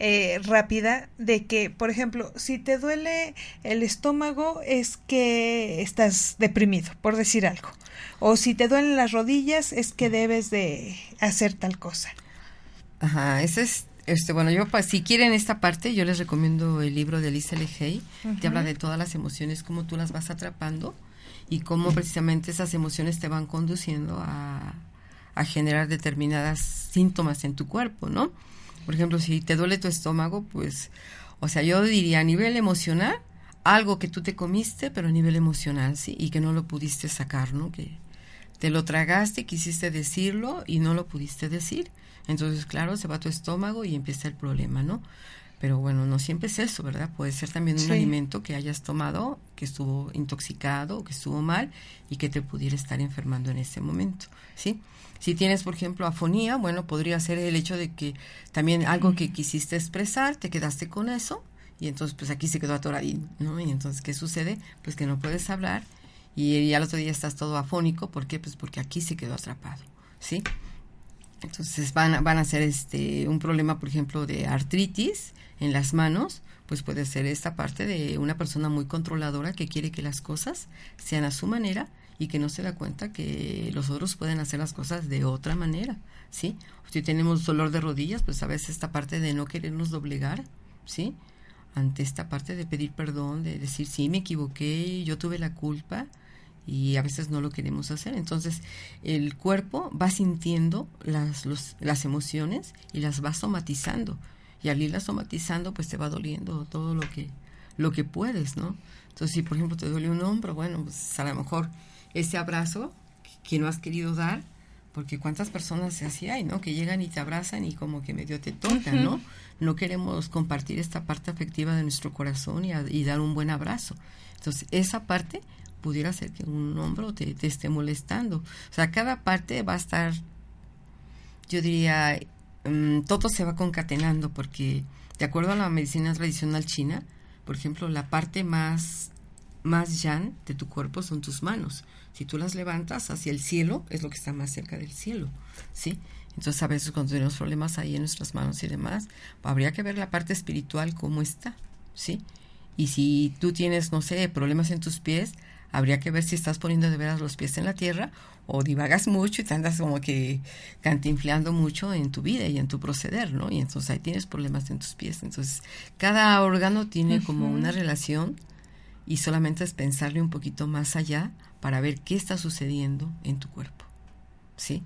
Speaker 1: eh, rápida de que, por ejemplo, si te duele el estómago es que estás deprimido, por decir algo. O si te duelen las rodillas es que debes de hacer tal cosa.
Speaker 2: Ajá, ese es este, bueno, yo si quieren esta parte, yo les recomiendo el libro de Lisa Lehey, te habla de todas las emociones, cómo tú las vas atrapando y cómo precisamente esas emociones te van conduciendo a, generar determinadas síntomas en tu cuerpo, ¿no? Por ejemplo, si te duele tu estómago, pues, o sea, yo diría a nivel emocional, algo que tú te comiste, pero a nivel emocional, ¿sí? Y que no lo pudiste sacar, ¿no? Que te lo tragaste, quisiste decirlo y no lo pudiste decir. Entonces, claro, se va a tu estómago y empieza el problema, ¿no? Pero bueno, no siempre es eso, ¿verdad? Puede ser también un alimento que hayas tomado, que estuvo intoxicado o que estuvo mal y que te pudiera estar enfermando en ese momento, ¿sí? Si tienes, por ejemplo, afonía, bueno, podría ser el hecho de que también algo que quisiste expresar, te quedaste con eso y entonces pues aquí se quedó atoradín, ¿no? Y entonces, ¿qué sucede? Pues que no puedes hablar y al otro día estás todo afónico, ¿por qué? Pues porque aquí se quedó atrapado, ¿sí? Entonces van, van a ser este, un problema, por ejemplo, de artritis en las manos, pues puede ser esta parte de una persona muy controladora que quiere que las cosas sean a su manera y que no se da cuenta que los otros pueden hacer las cosas de otra manera, ¿sí? Si tenemos dolor de rodillas, pues a veces esta parte de no querernos doblegar, ¿sí? Ante esta parte de pedir perdón, de decir, sí, me equivoqué, yo tuve la culpa, y a veces no lo queremos hacer. Entonces el cuerpo va sintiendo las, las emociones y las va somatizando. Y al irlas somatizando, pues te va doliendo todo lo que, lo que puedes, ¿no? Entonces, si por ejemplo te duele un hombro, bueno, pues a lo mejor ese abrazo que no has querido dar, porque cuántas personas así hay, ¿no? Que llegan y te abrazan y como que medio te tocan, ¿no? No queremos compartir esta parte afectiva de nuestro corazón y, y, dar un buen abrazo. Entonces, esa parte pudiera ser que un hombro te, esté molestando. O sea, cada parte va a estar, yo diría, mm, todo se va concatenando porque de acuerdo a la medicina tradicional china, por ejemplo, la parte más, más yan de tu cuerpo son tus manos. Si tú las levantas hacia el cielo, es lo que está más cerca del cielo, ¿sí? Entonces a veces cuando tenemos problemas ahí en nuestras manos y demás, habría que ver la parte espiritual cómo está, ¿sí? Y si tú tienes, no sé, problemas en tus pies, habría que ver si estás poniendo de veras los pies en la tierra o divagas mucho y te andas como que cantinfleando mucho en tu vida y en tu proceder, ¿no? Y entonces ahí tienes problemas en tus pies. Entonces, cada órgano tiene como una relación y solamente es pensarle un poquito más allá para ver qué está sucediendo en tu cuerpo. ¿Sí?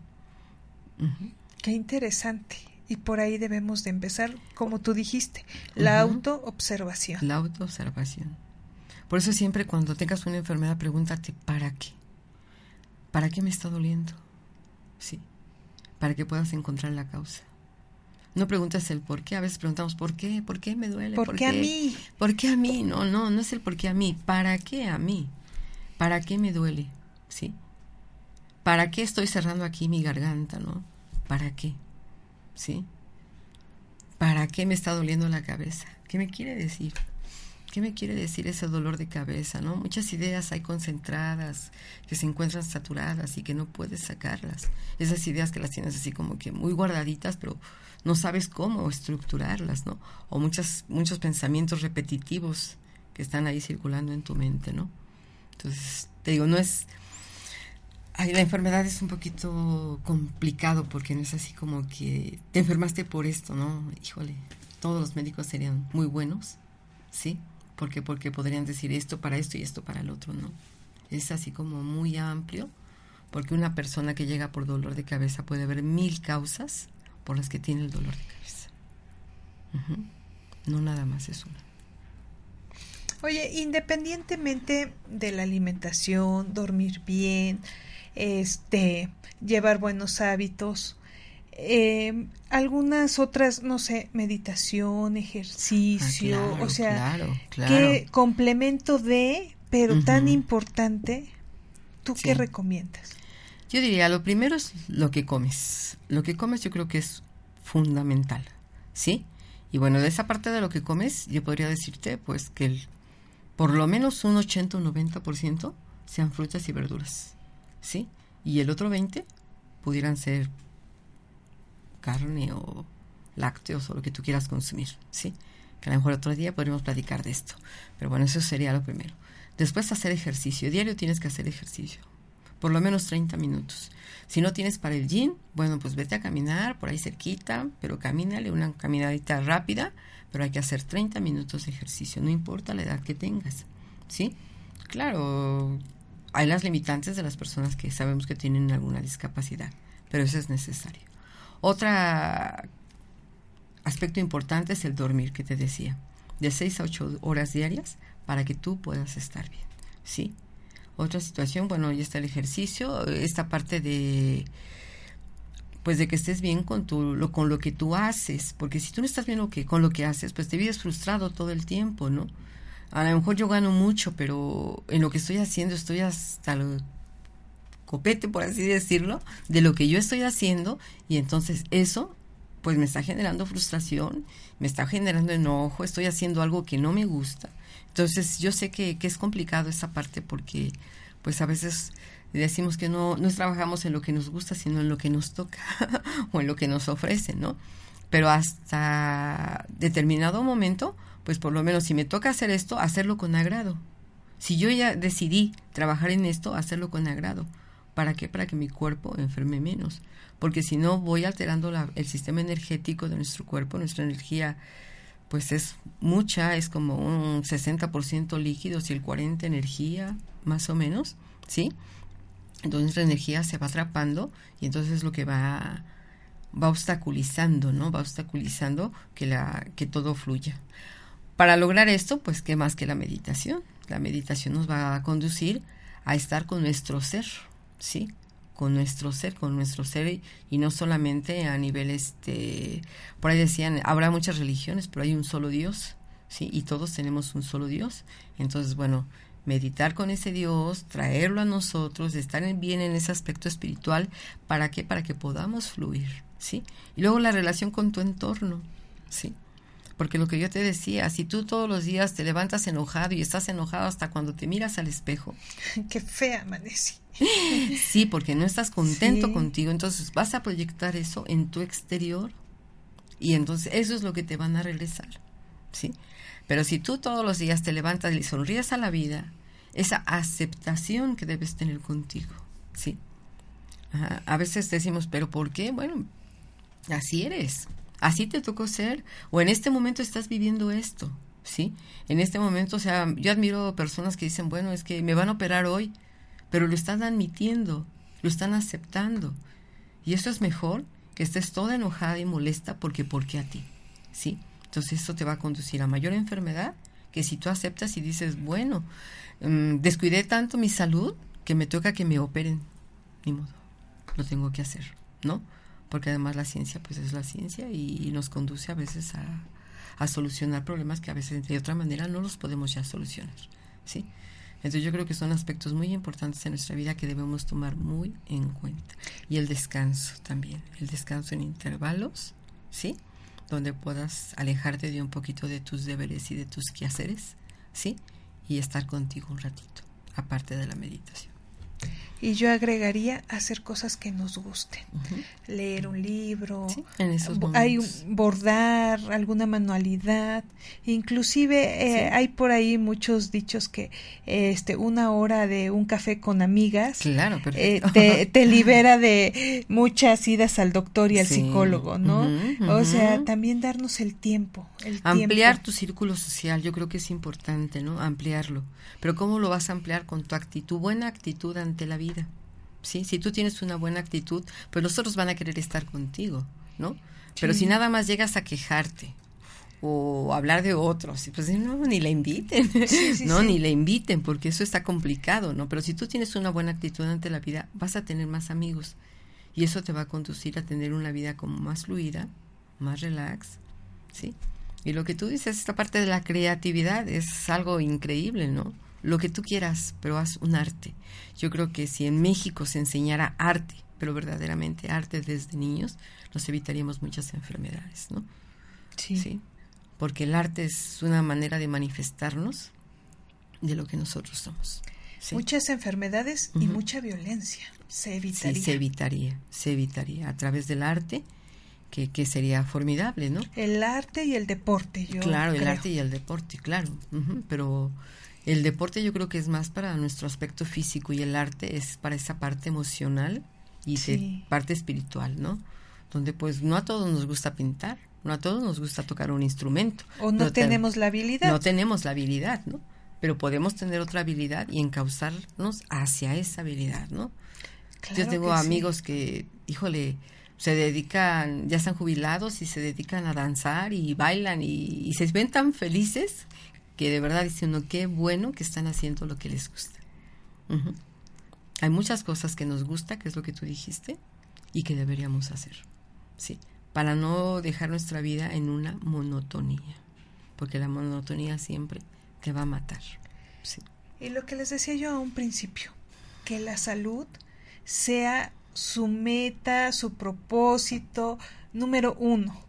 Speaker 1: Qué interesante. Y por ahí debemos de empezar, como tú dijiste, la autoobservación.
Speaker 2: La autoobservación. Por eso siempre cuando tengas una enfermedad, pregúntate, ¿para qué? ¿Para qué me está doliendo? Sí, para que puedas encontrar la causa. No preguntas el por qué, a veces preguntamos por qué, por qué me duele,
Speaker 1: por, qué, a mí,
Speaker 2: por qué a mí, no, no, no es el por qué a mí, ¿para qué a mí? ¿Para qué me duele? ¿Sí? ¿Para qué estoy cerrando aquí mi garganta, no? ¿Para qué? ¿Sí? ¿Para qué me está doliendo la cabeza? ¿Qué me quiere decir? ¿Qué me quiere decir ese dolor de cabeza? ¿no? Muchas ideas hay concentradas, que se encuentran saturadas y que no puedes sacarlas. Esas ideas que las tienes así como que muy guardaditas, pero no sabes cómo estructurarlas, ¿no? O muchas, muchos pensamientos repetitivos que están ahí circulando en tu mente, ¿no? Entonces, te digo, no es... Ay, la enfermedad es un poquito complicado porque no es así como que te enfermaste por esto, ¿no? Híjole, todos los médicos serían muy buenos, ¿sí? Porque porque podrían decir esto para esto y esto para el otro, ¿no? Es así como muy amplio, porque una persona que llega por dolor de cabeza puede haber mil causas por las que tiene el dolor de cabeza. No nada más es una.
Speaker 1: Oye, independientemente de la alimentación, dormir bien, este, llevar buenos hábitos, eh, algunas otras, no sé, meditación, ejercicio,
Speaker 2: ah,
Speaker 1: o sea, ¿qué complemento de, pero tan importante, ¿tú qué recomiendas?
Speaker 2: Yo diría, lo primero es lo que comes. Lo que comes yo creo que es fundamental, ¿sí? Y bueno, de esa parte de lo que comes, yo podría decirte, pues, que el, por lo menos un 80 o 90% sean frutas y verduras, ¿sí? Y el otro 20 pudieran ser carne o lácteos o lo que tú quieras consumir, ¿sí? Que a lo mejor otro día podríamos platicar de esto. Pero bueno, eso sería lo primero. Después hacer ejercicio. Diario tienes que hacer ejercicio. Por lo menos 30 minutos. Si no tienes para el gym, bueno, pues vete a caminar por ahí cerquita, pero camínale una caminadita rápida, pero hay que hacer 30 minutos de ejercicio, no importa la edad que tengas, ¿sí? Claro, hay las limitantes de las personas que sabemos que tienen alguna discapacidad, pero eso es necesario. Otra aspecto importante es el dormir, que te decía, de 6 a 8 horas diarias para que tú puedas estar bien, ¿sí? Otra situación, bueno, ya está el ejercicio, esta parte de pues de que estés bien con tu lo, con lo que tú haces, porque si tú no estás bien lo que con lo que haces, pues te vives frustrado todo el tiempo, ¿no? A lo mejor yo gano mucho, pero en lo que estoy haciendo estoy hasta el copete, por así decirlo, de lo que yo estoy haciendo y entonces eso pues me está generando frustración, me está generando enojo, estoy haciendo algo que no me gusta. Entonces yo sé que, que es complicado esa parte porque pues a veces decimos que no, no trabajamos en lo que nos gusta, sino en lo que nos toca o en lo que nos ofrecen, ¿no? Pero hasta determinado momento, pues por lo menos si me toca hacer esto, hacerlo con agrado. Si yo ya decidí trabajar en esto, hacerlo con agrado. ¿Para qué? Para que mi cuerpo enferme menos porque si no voy alterando el sistema energético de nuestro cuerpo, nuestra energía pues es mucha, es como un 60% líquidos y el 40% energía, más o menos, ¿sí? Entonces la energía se va atrapando y entonces lo que va va obstaculizando, ¿no? Va obstaculizando que la que todo fluya. Para lograr esto, pues qué más que la meditación. La meditación nos va a conducir a estar con nuestro ser, ¿sí? con nuestro ser, con nuestro ser y, no solamente a nivel este, por ahí decían, habrá muchas religiones, pero hay un solo Dios, sí, y todos tenemos un solo Dios. Entonces, bueno, meditar con ese Dios, traerlo a nosotros, estar bien en ese aspecto espiritual, ¿para qué? Para que podamos fluir, ¿sí? Y luego la relación con tu entorno, ¿sí? Porque lo que yo te decía, si tú todos los días te levantas enojado y estás enojado hasta cuando te miras al espejo.
Speaker 1: Qué fea amanece.
Speaker 2: Sí, porque no estás contento contigo, entonces vas a proyectar eso en tu exterior y entonces eso es lo que te van a regresar, ¿sí? Pero si tú todos los días te levantas y sonríes a la vida, esa aceptación que debes tener contigo, ¿sí? A veces decimos, pero ¿por qué? Bueno, así eres, así te tocó ser, o en este momento estás viviendo esto, ¿sí? En este momento, o sea, yo admiro personas que dicen, bueno, es que me van a operar hoy, pero lo están admitiendo, lo están aceptando. Y eso es mejor que estés toda enojada y molesta porque porque a ti, ¿sí? Entonces esto te va a conducir a mayor enfermedad que si tú aceptas y dices, bueno, mm, descuidé tanto mi salud que me toca que me operen, ni modo, lo tengo que hacer, ¿no? Porque además la ciencia pues es la ciencia y, nos conduce a veces a, a solucionar problemas que a veces de otra manera no los podemos ya solucionar, ¿sí? Entonces yo creo que son aspectos muy importantes en nuestra vida que debemos tomar muy en cuenta. Y el descanso también, el descanso en intervalos, ¿sí? Donde puedas alejarte de un poquito de tus deberes y de tus quehaceres, ¿sí? Y estar contigo un ratito, aparte de la meditación.
Speaker 1: Y yo agregaría hacer cosas que nos gusten. Leer un libro, hay bordar, alguna manualidad. Inclusive eh, hay por ahí muchos dichos que este una hora de un café con amigas
Speaker 2: claro,
Speaker 1: eh, te, libera de muchas idas al doctor y al psicólogo, ¿no? O sea, también darnos el tiempo. El
Speaker 2: Ampliar tu círculo social, yo creo que es importante, ¿no? Ampliarlo. Pero ¿cómo lo vas a ampliar con tu actitud, buena actitud ante la vida? ¿Sí? Si tú tienes una buena actitud, pues los otros van a querer estar contigo, ¿no? Pero si nada más llegas a quejarte o hablar de otros, pues no, ni la inviten, no, ni la inviten, porque eso está complicado, ¿no? Pero si tú tienes una buena actitud ante la vida, vas a tener más amigos y eso te va a conducir a tener una vida como más fluida, más relax, ¿sí? Y lo que tú dices, esta parte de la creatividad es algo increíble, ¿no? Lo que tú quieras, pero haz un arte. Yo creo que si en México se enseñara arte, pero verdaderamente arte desde niños, nos evitaríamos muchas enfermedades, ¿no?
Speaker 1: Sí.
Speaker 2: Porque el arte es una manera de manifestarnos de lo que nosotros somos.
Speaker 1: Muchas enfermedades y mucha violencia se evitaría.
Speaker 2: Sí, se evitaría, se evitaría a través del arte, que, que sería formidable, ¿no?
Speaker 1: El arte y el deporte, yo
Speaker 2: Claro, el arte y el deporte, claro. pero el deporte yo creo que es más para nuestro aspecto físico y el arte es para esa parte emocional y parte espiritual, ¿no? Donde pues no a todos nos gusta pintar, no a todos nos gusta tocar un instrumento.
Speaker 1: O no tenemos la habilidad.
Speaker 2: No tenemos la habilidad, ¿no? Pero podemos tener otra habilidad y encauzarnos hacia esa habilidad, ¿no? Yo tengo amigos que, híjole, se dedican, ya están jubilados y se dedican a danzar y bailan y, se ven tan felices que de verdad dicen, no, qué bueno que están haciendo lo que les gusta. Hay muchas cosas que nos gusta, que es lo que tú dijiste, y que deberíamos hacer, sí, para no dejar nuestra vida en una monotonía, porque la monotonía siempre te va a matar. Sí.
Speaker 1: Y lo que les decía yo a un principio, que la salud sea su meta, su propósito número uno,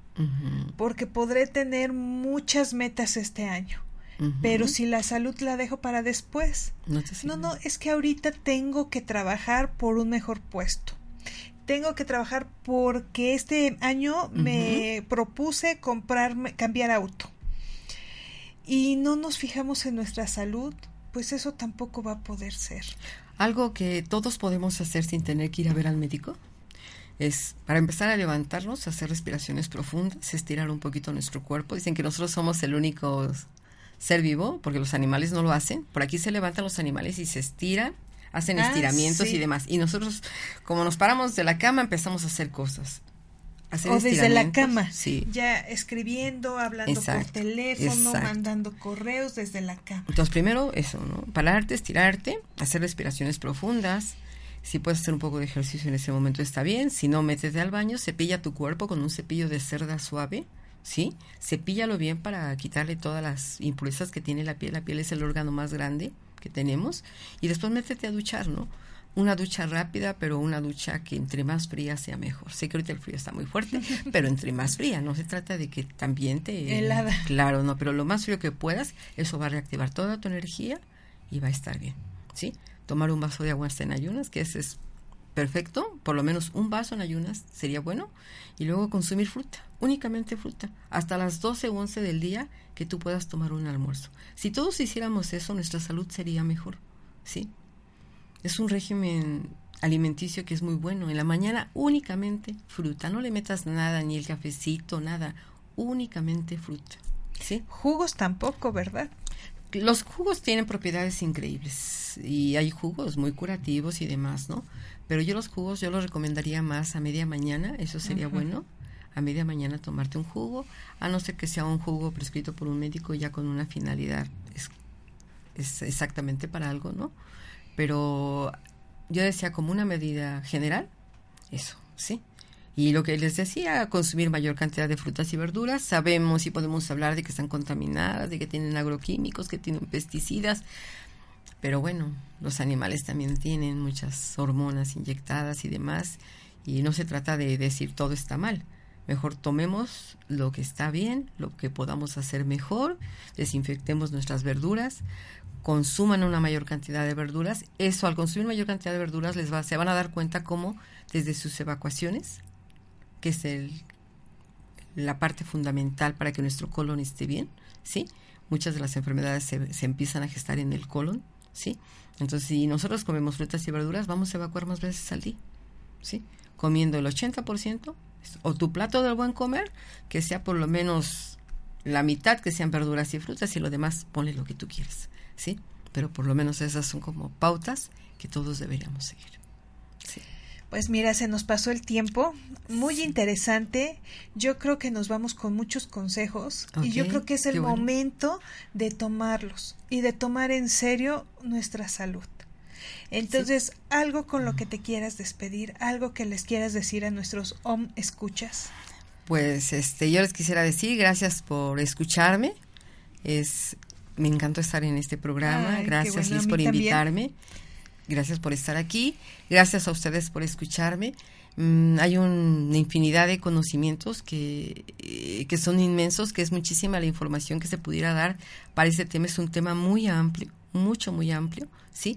Speaker 1: porque podré tener muchas metas este año, pero si la salud la dejo para después, no, no, no, es que ahorita tengo que trabajar por un mejor puesto. Tengo que trabajar porque este año me propuse comprarme, cambiar auto. Y no nos fijamos en nuestra salud, pues eso tampoco va a poder ser.
Speaker 2: Algo que todos podemos hacer sin tener que ir a ver al médico es, para empezar a levantarnos, hacer respiraciones profundas, estirar un poquito nuestro cuerpo. Dicen que nosotros somos el único ser vivo, porque los animales no lo hacen. Por aquí se levantan los animales y se estiran, hacen ah, estiramientos y demás. Y nosotros, como nos paramos de la cama, empezamos a hacer cosas.
Speaker 1: o desde la cama, sí. ya escribiendo, hablando por teléfono, mandando correos desde la cama.
Speaker 2: Entonces, primero eso, ¿no? Pararte, estirarte, hacer respiraciones profundas. Si puedes hacer un poco de ejercicio en ese momento está bien. Si no, métete al baño, cepilla tu cuerpo con un cepillo de cerda suave ¿sí? Cepíllalo bien para quitarle todas las impurezas que tiene la piel. La piel es el órgano más grande que tenemos. Y después métete a duchar, ¿no? Una ducha rápida, pero una ducha que entre más fría sea mejor. Sé que ahorita el frío está muy fuerte, pero entre más fría. No se trata de que también te...
Speaker 1: Helada.
Speaker 2: Claro, no, pero lo más frío que puedas, eso va a reactivar toda tu energía y va a estar bien, ¿sí? Tomar un vaso de agua en ayunas, que ese es perfecto, por lo menos un vaso en ayunas sería bueno, y luego consumir fruta, únicamente fruta, hasta las 12 o 11 del día que tú puedas tomar un almuerzo. Si todos hiciéramos eso, nuestra salud sería mejor, ¿sí? Es un régimen alimenticio que es muy bueno. En la mañana únicamente fruta, no le metas nada, ni el cafecito, nada, únicamente fruta, ¿sí?
Speaker 1: Jugos tampoco, ¿verdad?
Speaker 2: Los jugos tienen propiedades increíbles y hay jugos muy curativos y demás, ¿no? Pero yo los jugos, yo los recomendaría más a media mañana, eso sería bueno. A media mañana tomarte un jugo, a no ser que sea un jugo prescrito por un médico ya con una finalidad es, es exactamente para algo, ¿no? Pero yo decía como una medida general, eso, ¿sí? Y lo que les decía, consumir mayor cantidad de frutas y verduras. Sabemos y podemos hablar de que están contaminadas, de que tienen agroquímicos, que tienen pesticidas, pero bueno, los animales también tienen muchas hormonas inyectadas y demás, y no se trata de decir todo está mal. Mejor tomemos lo que está bien, lo que podamos hacer mejor, desinfectemos nuestras verduras, consuman una mayor cantidad de verduras. Eso, al consumir mayor cantidad de verduras, les va, se van a dar cuenta cómo desde sus evacuaciones, que es el, la parte fundamental para que nuestro colon esté bien, ¿sí? Muchas de las enfermedades se, se empiezan a gestar en el colon ¿sí? Entonces, si nosotros comemos frutas y verduras, vamos a evacuar más veces al día, ¿sí? Comiendo el 80% o tu plato del buen comer, que sea por lo menos la mitad que sean verduras y frutas y lo demás ponle lo que tú quieras, ¿sí? Pero por lo menos esas son como pautas que todos deberíamos seguir. ¿sí?
Speaker 1: Pues mira, se nos pasó el tiempo, muy interesante. Yo creo que nos vamos con muchos consejos y yo creo que es el momento de tomarlos y de tomar en serio nuestra salud. Entonces, algo con lo que te quieras despedir, algo que les quieras decir a nuestros OM escuchas.
Speaker 2: Pues este yo les quisiera decir gracias por escucharme. Es me encantó estar en este programa. Gracias, Liz, por invitarme. Gracias por estar aquí. Gracias a ustedes por escucharme. Mm, hay una infinidad de conocimientos que, eh, que son inmensos, que es muchísima la información que se pudiera dar para este tema. Es un tema muy amplio, mucho, muy amplio, ¿sí?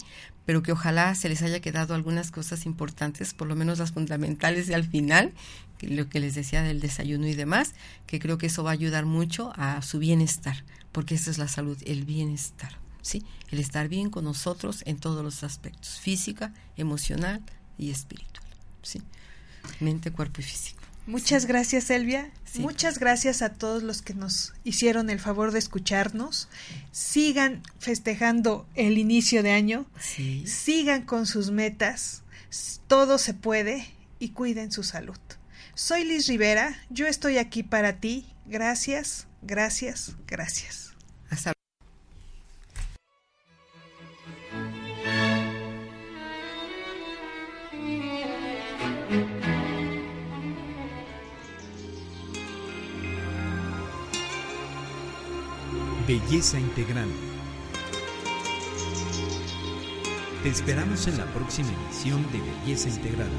Speaker 2: Pero que ojalá se les haya quedado algunas cosas importantes, por lo menos las fundamentales de al final, lo que les decía del desayuno y demás, que creo que eso va a ayudar mucho a su bienestar, porque eso es la salud, el bienestar, ¿sí? El estar bien con nosotros en todos los aspectos, física, emocional y espiritual, ¿sí? mente, cuerpo y físico.
Speaker 1: Muchas gracias, Elvia. Muchas gracias a todos los que nos hicieron el favor de escucharnos. Sigan festejando el inicio de año. Sigan con sus metas. Todo se puede y cuiden su salud. Soy Liz Rivera. Yo estoy aquí para ti. Gracias, gracias, gracias.
Speaker 3: Belleza Integral. Te esperamos en la próxima emisión de Belleza Integral.